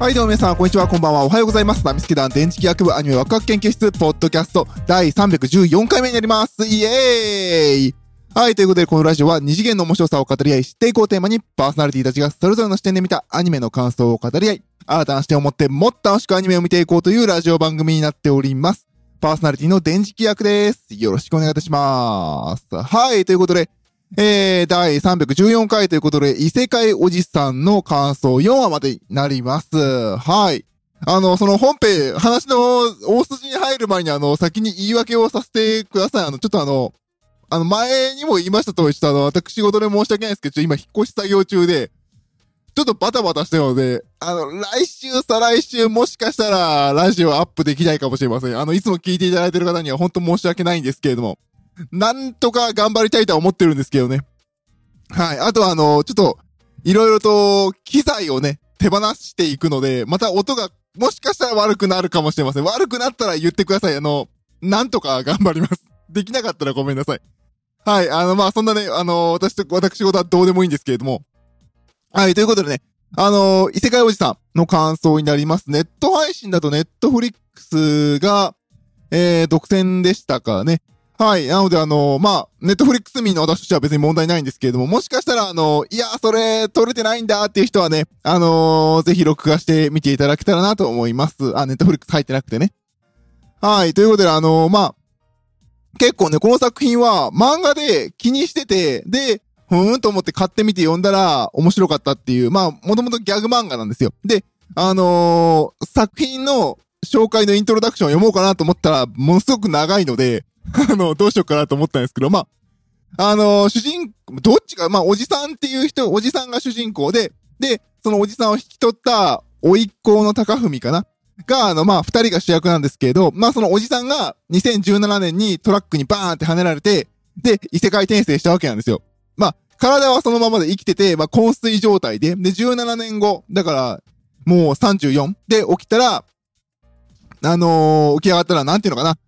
はい、どうも皆さん、こんにちは、こんばんは、おはようございます。ナミスケ団電磁気学部アニメワクワク研究室、ポッドキャスト、第314回目になります。イエーイはい、ということで、このラジオは二次元の面白さを語り合い、知っていこうテーマに、パーソナリティたちがそれぞれの視点で見たアニメの感想を語り合い、新たな視点を持ってもっと楽しくアニメを見ていこうというラジオ番組になっております。パーソナリティの電磁気役です。よろしくお願いいたします。はい、ということで、えー、第314回ということで、異世界おじさんの感想4話までになります。はい。あの、その本編、話の大筋に入る前にあの、先に言い訳をさせてください。あの、ちょっとあの、あの、前にも言いましたとおり、ちょっとあの、私事で申し訳ないですけど、ちょ今引っ越し作業中で、ちょっとバタバタしてるので、あの、来週、再来週、もしかしたら、ラジオアップできないかもしれません。あの、いつも聞いていただいてる方には本当申し訳ないんですけれども、なんとか頑張りたいとは思ってるんですけどね。はい。あとはあの、ちょっと、いろいろと、機材をね、手放していくので、また音が、もしかしたら悪くなるかもしれません。悪くなったら言ってください。あの、なんとか頑張ります。できなかったらごめんなさい。はい。あの、まあ、そんなね、あの、私と、私事はどうでもいいんですけれども。はい。ということでね、あの、異世界おじさんの感想になります。ネット配信だとネットフリックスが、えー、独占でしたからね。はい。なので、あの、まあ、ネットフリックス民の私としては別に問題ないんですけれども、もしかしたら、あの、いや、それ、撮れてないんだっていう人はね、あのぜひ録画して見ていただけたらなと思います。あ、ネットフリックス入ってなくてね。はい。ということで、あのまあ、結構ね、この作品は漫画で気にしてて、で、ふーんと思って買ってみて読んだら面白かったっていう、まあ、もともとギャグ漫画なんですよ。で、あの作品の紹介のイントロダクションを読もうかなと思ったら、ものすごく長いので、あの、どうしようかなと思ったんですけど、まあ、あのー主人、どっちか、まあ、おじさんっていう人、おじさんが主人公で、で、そのおじさんを引き取った、甥いっ子の高文かな？が、あの、まあ、二人が主役なんですけれど、まあ、そのおじさんが2017年にトラックにバーンって跳ねられて、で、異世界転生したわけなんですよ。まあ、体はそのままで生きてて、まあ、昏睡状態で、で、17年後、だから、もう34で起きたら、あのー起き上がったら、なんていうのかな？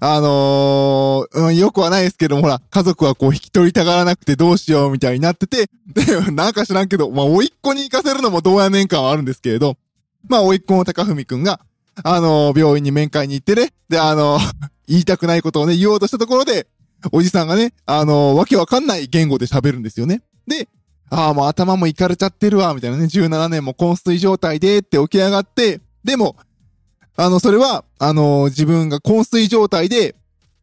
あのーうん、よくはないですけども、ほら、家族はこう引き取りたがらなくてどうしようみたいになってて、で、なんか知らんけど、まあ、甥いっ子に行かせるのもどうやねん感はあるんですけれど、まあ、甥いっ子の高文くんが、あのー病院に面会に行ってね、で、あのー 言いたくないことをね、言おうとしたところで、おじさんがね、あのーわけわかんない言語で喋るんですよね。で、ああ、もう頭もいかれちゃってるわ、みたいなね、17年も昏睡状態でって起き上がって、でも、あの、それは、あの自分が昏睡状態で、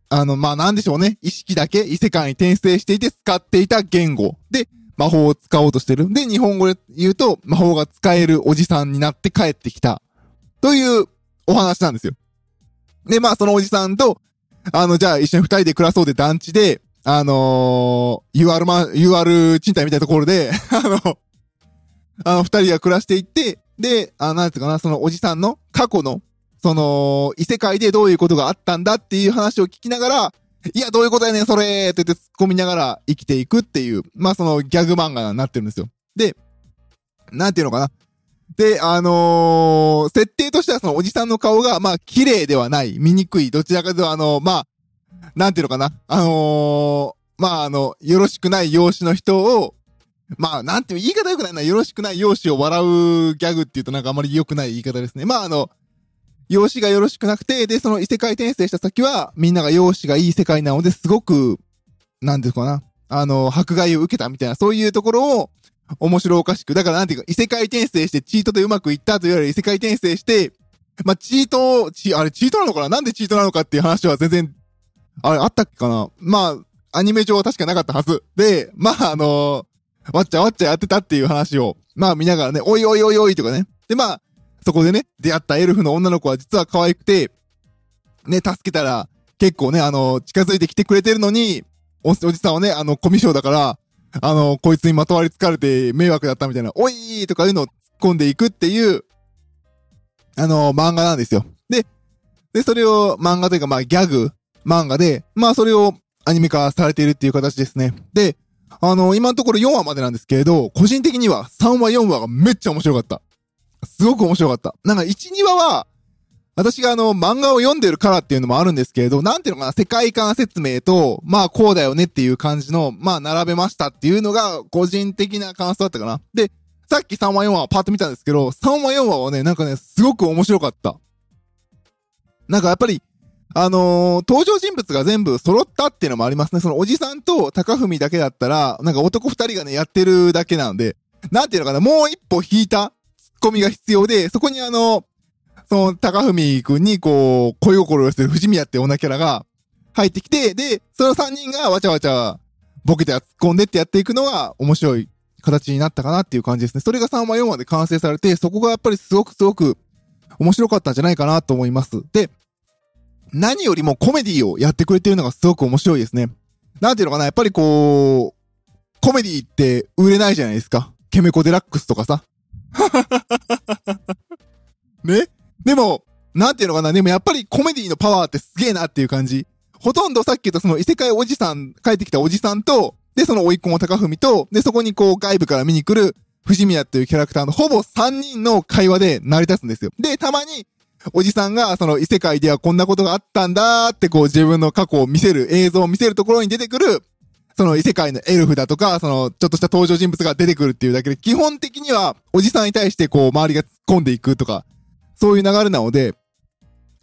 あの、まあ、なんでしょうね、意識だけ異世界に転生していて使っていた言語で、魔法を使おうとしてる。で、日本語で言うと、魔法が使えるおじさんになって帰ってきた。というお話なんですよ。で、まあ、そのおじさんと、あの、じゃあ一緒に二人で暮らそうで団地で、あの UR ま、UR 賃貸みたいなところで、あの、あの、二人が暮らしていって、で、あなんていうかな、そのおじさんの過去の、その、異世界でどういうことがあったんだっていう話を聞きながら、いや、どういうことやねん、それって言って突っ込みながら生きていくっていう、まあそのギャグ漫画になってるんですよ。で、なんていうのかな。で、あのー設定としてはそのおじさんの顔が、まあ、綺麗ではない、醜い、どちらかというと、あのまあ、なんていうのかな。あのーまあ、あの、よろしくない容姿の人を、まあ、なんていう、言い方良くないな。よろしくない容姿を笑うギャグっていうとなんかあまり良くない言い方ですね。まあ、あの、容姿がよろしくなくて、で、その異世界転生した先は、みんなが容姿がいい世界なので、すごく、なんていうかな。あの、迫害を受けたみたいな、そういうところを、面白おかしく。だからなんていうか、異世界転生してチートでうまくいったというより異世界転生して、まあ、チート、チあれチートなのかな？なんでチートなのかっていう話は全然、あれあったっけかな？まあ、アニメ上は確かなかったはず。で、まあ、あのわっちゃわっちゃやってたっていう話を、まあ見ながらね、おいおいおいおいとかね。で、まあ、そこでね、出会ったエルフの女の子は実は可愛くて、ね、助けたら、結構ね、あの、近づいてきてくれてるのに、お、じさんはね、あの、コミュ障だから、あの、こいつにまとわりつかれて迷惑だったみたいな、おいーとかいうのを突っ込んでいくっていう、あの、漫画なんですよ。で、で、それを漫画というか、まあ、ギャグ漫画で、まあ、それをアニメ化されているっていう形ですね。で、あの、今のところ4話までなんですけれど、個人的には3話、4話がめっちゃ面白かった。すごく面白かった。なんか1、2話は、私があの、漫画を読んでるからっていうのもあるんですけれど、なんていうのかな、世界観説明と、まあこうだよねっていう感じの、まあ並べましたっていうのが、個人的な感想だったかな。で、さっき3話4話パッと見たんですけど、3話4話はね、なんかね、すごく面白かった。なんかやっぱり、あのー、登場人物が全部揃ったっていうのもありますね。そのおじさんと高文だけだったら、なんか男二人がね、やってるだけなんで、なんていうのかな、もう一歩引いたコミが必要で、そこにあの、その高文くんにこう、恋心を寄せる藤宮って女キャラが入ってきて、で、その三人がわちゃわちゃボケて突っ込んでってやっていくのが面白い形になったかなっていう感じですね。それが3話4話で完成されて、そこがやっぱりすごくすごく面白かったんじゃないかなと思います。で、何よりもコメディをやってくれてるのがすごく面白いですね。なんていうのかな、やっぱりこう、コメディって売れないじゃないですか。ケメコデラックスとかさ。ね？でも、なんていうのかな、でもやっぱりコメディのパワーってすげえなっていう感じ。ほとんどさっき言ったその異世界おじさん、帰ってきたおじさんと、で、その甥っ子も高文と、で、そこにこう外部から見に来る藤宮っていうキャラクターのほぼ3人の会話で成り立つんですよ。で、たまに、おじさんが、その異世界ではこんなことがあったんだってこう自分の過去を見せる、映像を見せるところに出てくる、その異世界のエルフだとか、そのちょっとした登場人物が出てくるっていうだけで、基本的にはおじさんに対してこう周りが突っ込んでいくとか、そういう流れなので、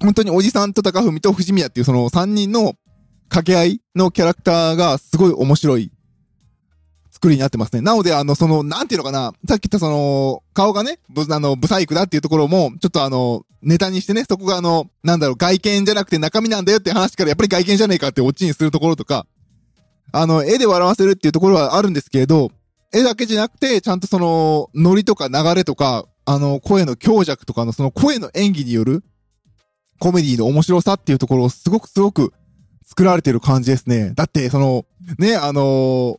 本当におじさんと高文と藤宮っていうその3人の掛け合いのキャラクターがすごい面白い作りになってますね。なので、あの、その、なんていうのかな、さっき言ったその、顔がね、ぶ、あの、ブサイクだっていうところも、ちょっとあの、ネタにしてね、そこがあの、なんだろう、外見じゃなくて中身なんだよって話からやっぱり外見じゃねえかってオチにするところとか、あの、絵で笑わせるっていうところはあるんですけれど、絵だけじゃなくて、ちゃんとその、ノリとか流れとか、あの、声の強弱とかのその声の演技による、コメディの面白さっていうところをすごくすごく作られてる感じですね。だって、その、ね、あのー、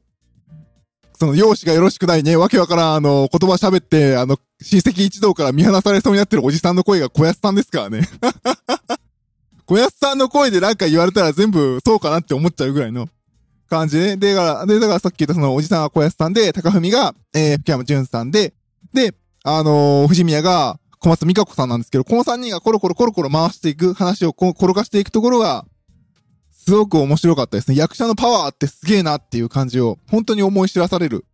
その容姿がよろしくないね、わけわからん、あの、言葉喋って、あの、親戚一同から見放されそうになってるおじさんの声が小安さんですからね。小安さんの声でなんか言われたら全部そうかなって思っちゃうぐらいの感じね。で、だから、で、だからさっき言ったそのおじさんが小安さんで、高文が、えー、福山潤さんで、で、あのー、藤宮が小松美香子さんなんですけど、この三人がコロコロコロコロ回していく話を転がしていくところが、すごく面白かったですね。役者のパワーってすげえなっていう感じを本当に思い知らされる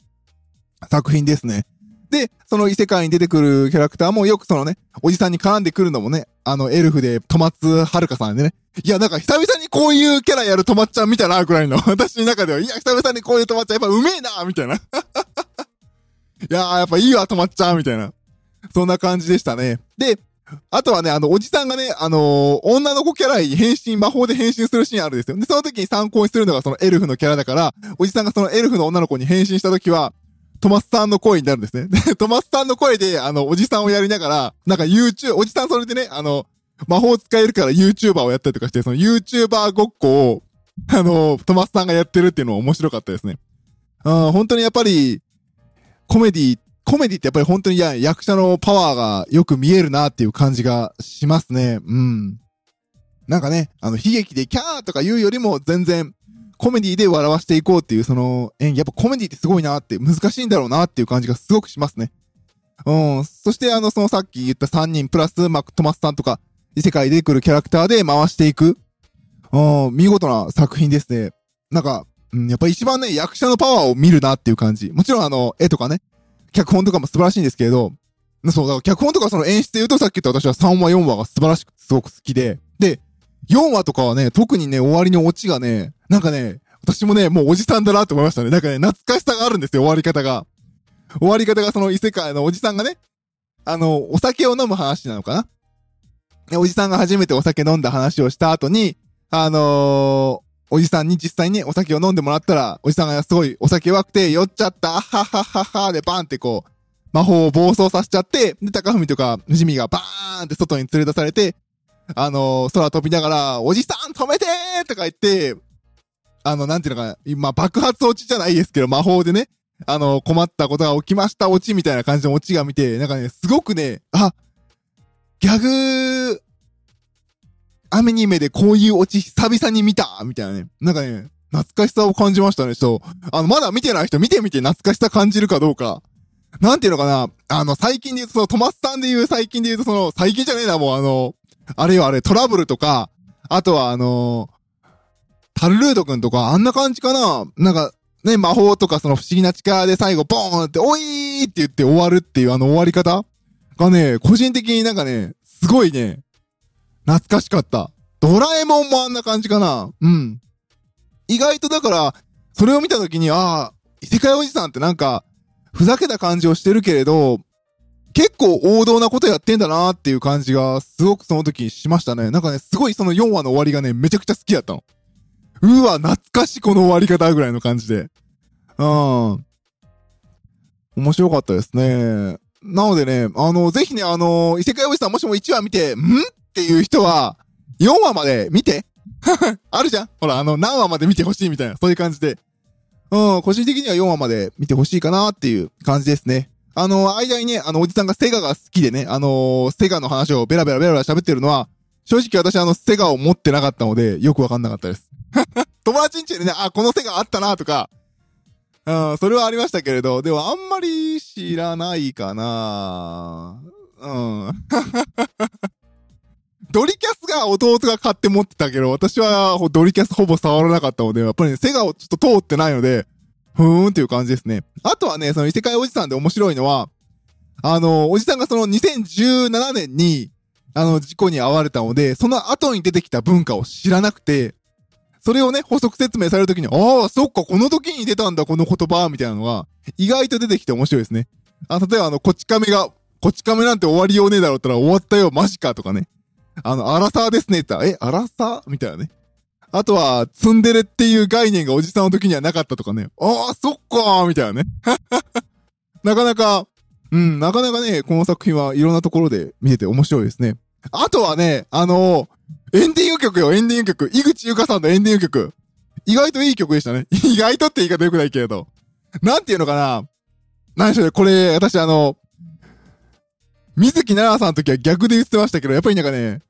作品ですね。で、その異世界に出てくるキャラクターもよくそのね、おじさんに絡んでくるのもね、あの、エルフで、戸松遥さんでね。いや、なんか久々にこういうキャラやる戸松ちゃん見たな、くらいの。私の中では、いや、久々にこういう戸松ちゃんやっぱうめえな、みたいな。いやー、やっぱいいわ、戸松ちゃん、みたいな。そんな感じでしたね。で、あとはね、あの、おじさんがね、あのー、女の子キャラに変身、魔法で変身するシーンあるんですよ。で、その時に参考にするのがそのエルフのキャラだから、おじさんがそのエルフの女の子に変身した時は、トマスさんの声になるんですね。で、トマスさんの声で、あの、おじさんをやりながら、なんか YouTube、おじさんそれでね、あの、魔法使えるから YouTuber をやったりとかして、その YouTuber ごっこを、あの、トマスさんがやってるっていうのも面白かったですね。あ本当にやっぱり、コメディコメディってやっぱり本当にや役者のパワーがよく見えるなっていう感じがしますね。うん。なんかね、あの、悲劇でキャーとか言うよりも全然、コメディで笑わしていこうっていうその演技、やっぱコメディってすごいなって、難しいんだろうなっていう感じがすごくしますね。うん。そしてあの、そのさっき言った3人プラス、マック・トマスさんとか、異世界で来るキャラクターで回していく。うん、見事な作品ですね。なんか、うん、やっぱ一番ね、役者のパワーを見るなっていう感じ。もちろんあの、絵とかね、脚本とかも素晴らしいんですけれど、そう、だから脚本とかその演出で言うとさっき言った私は3話4話が素晴らしくすごく好きで、で、4話とかはね、特にね、終わりのオチがね、なんかね、私もね、もうおじさんだなって思いましたね。なんかね、懐かしさがあるんですよ、終わり方が。終わり方がその異世界のおじさんがね、あの、お酒を飲む話なのかなおじさんが初めてお酒飲んだ話をした後に、あのー、おじさんに実際にお酒を飲んでもらったら、おじさんがすごいお酒弱くて酔っちゃった、あははははでバーンってこう、魔法を暴走させちゃって、で、高文とか、藤見がバーンって外に連れ出されて、あのー、空飛びながら、おじさん止めてーとか言って、あの、なんていうのかな、今、爆発落ちじゃないですけど、魔法でね、あの、困ったことが起きました落ちみたいな感じの落ちが見て、なんかね、すごくね、あ、ギャグアメニメでこういうオチ久々に見たみたいなね。なんかね、懐かしさを感じましたね、ちょっと。あの、まだ見てない人見てみて懐かしさ感じるかどうか。なんていうのかなあの、最近で言うと、その、トマスさんで言う最近で言うと、その、最近じゃねえな、もうあの、あれよあれ、トラブルとか、あとはあのタルルートくんとか、あんな感じかななんか、ね、魔法とかその不思議な力で最後、ボーンって、おいーって言って終わるっていうあの終わり方がね、個人的になんかね、すごいね、懐かしかった。ドラえもんもあんな感じかな。うん。意外とだから、それを見たときに、ああ、異世界おじさんってなんか、ふざけた感じをしてるけれど、結構王道なことやってんだなーっていう感じが、すごくその時にしましたね。なんかね、すごいその4話の終わりがね、めちゃくちゃ好きだったの。うわ、懐かしいこの終わり方ぐらいの感じで。うん。面白かったですね。なのでね、あの、ぜひね、あの、異世界おじさんもしも1話見て、ん？っていう人は、4話まで見て。あるじゃんほら、あの、何話まで見てほしいみたいな、そういう感じで。うん、個人的には4話まで見てほしいかなっていう感じですね。あの、間にね、あの、おじさんがセガが好きでね、あのセガの話をベラベラベラベラ喋ってるのは、正直私あの、セガを持ってなかったので、よくわかんなかったです。友達んちでね、あ、このセガあったなとか、うん、それはありましたけれど、でもあんまり知らないかなうん。ドリキャスが弟が買って持ってたけど、私はドリキャスほぼ触らなかったので、やっぱりね、セガをちょっと通ってないので、ふーんっていう感じですね。あとはね、その異世界おじさんで面白いのは、あの、おじさんがその2017年に、あの、事故に遭われたので、その後に出てきた文化を知らなくて、それをね、補足説明されるときに、ああ、そっか、この時に出たんだ、この言葉、みたいなのが、意外と出てきて面白いですね。あ、例えばあの、こち亀が、こち亀なんて終わりようねえだろったら終わったよ、マジか、とかね。あの、アラサーですねって言ったら、え、アラサー？みたいなね。あとは、ツンデレっていう概念がおじさんの時にはなかったとかね。ああ、そっかーみたいなね。なかなか、うん、なかなかね、この作品はいろんなところで見てて面白いですね。あとはね、あのー、エンディング曲よ、エンディング曲。井口ゆかさんのエンディング曲。意外といい曲でしたね。意外とって言い方良くないけれど。なんていうのかな。何でしょうね、これ、私あの、水木奈々さんの時は逆で言ってましたけど、やっぱりなんかね、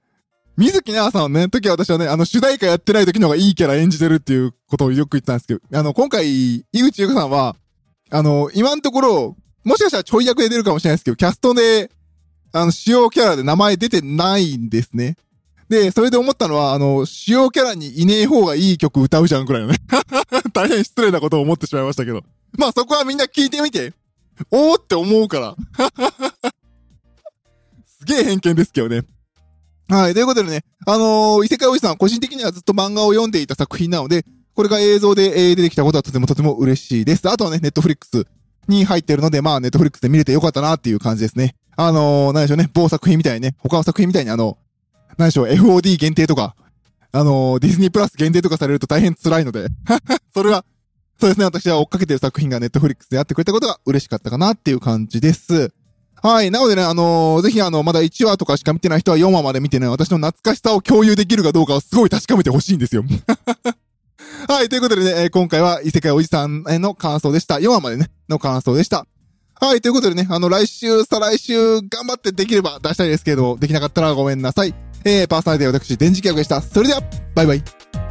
水木奈々さんのね、時は私はね、あの、主題歌やってない時の方がいいキャラ演じてるっていうことをよく言ったんですけど、あの、今回、井口優香さんは、あの、今のところ、もしかしたらちょい役で出るかもしれないですけど、キャストで、あの、主要キャラで名前出てないんですね。で、それで思ったのは、あの、主要キャラにいねえ方がいい曲歌うじゃんくらいのね。大変失礼なことを思ってしまいましたけど。まあそこはみんな聞いてみて。おーって思うから。すげえ偏見ですけどね。はい。ということでね、あのー、異世界おじさん、個人的にはずっと漫画を読んでいた作品なので、これが映像で、えー、出てきたことはとてもとても嬉しいです。あとはね、ネットフリックスに入ってるので、まあ、ネットフリックスで見れてよかったなっていう感じですね。あのー、何でしょうね、某作品みたいにね、他の作品みたいにあの、何でしょう、FOD 限定とか、あのー、ディズニープラス限定とかされると大変辛いので それは、そうですね、私は追っかけてる作品がネットフリックスでやってくれたことが嬉しかったかなっていう感じです。はい。なのでね、あのー、ぜひあの、まだ1話とかしか見てない人は4話まで見てね、私の懐かしさを共有できるかどうかをすごい確かめてほしいんですよ。はい。ということでね、えー、今回は異世界おじさんへの感想でした。4話までね、の感想でした。はい。ということでね、あの、来週、再来週、頑張ってできれば出したいですけど、できなかったらごめんなさい。えー、パーソナリティは私、電磁気役でした。それでは、バイバイ。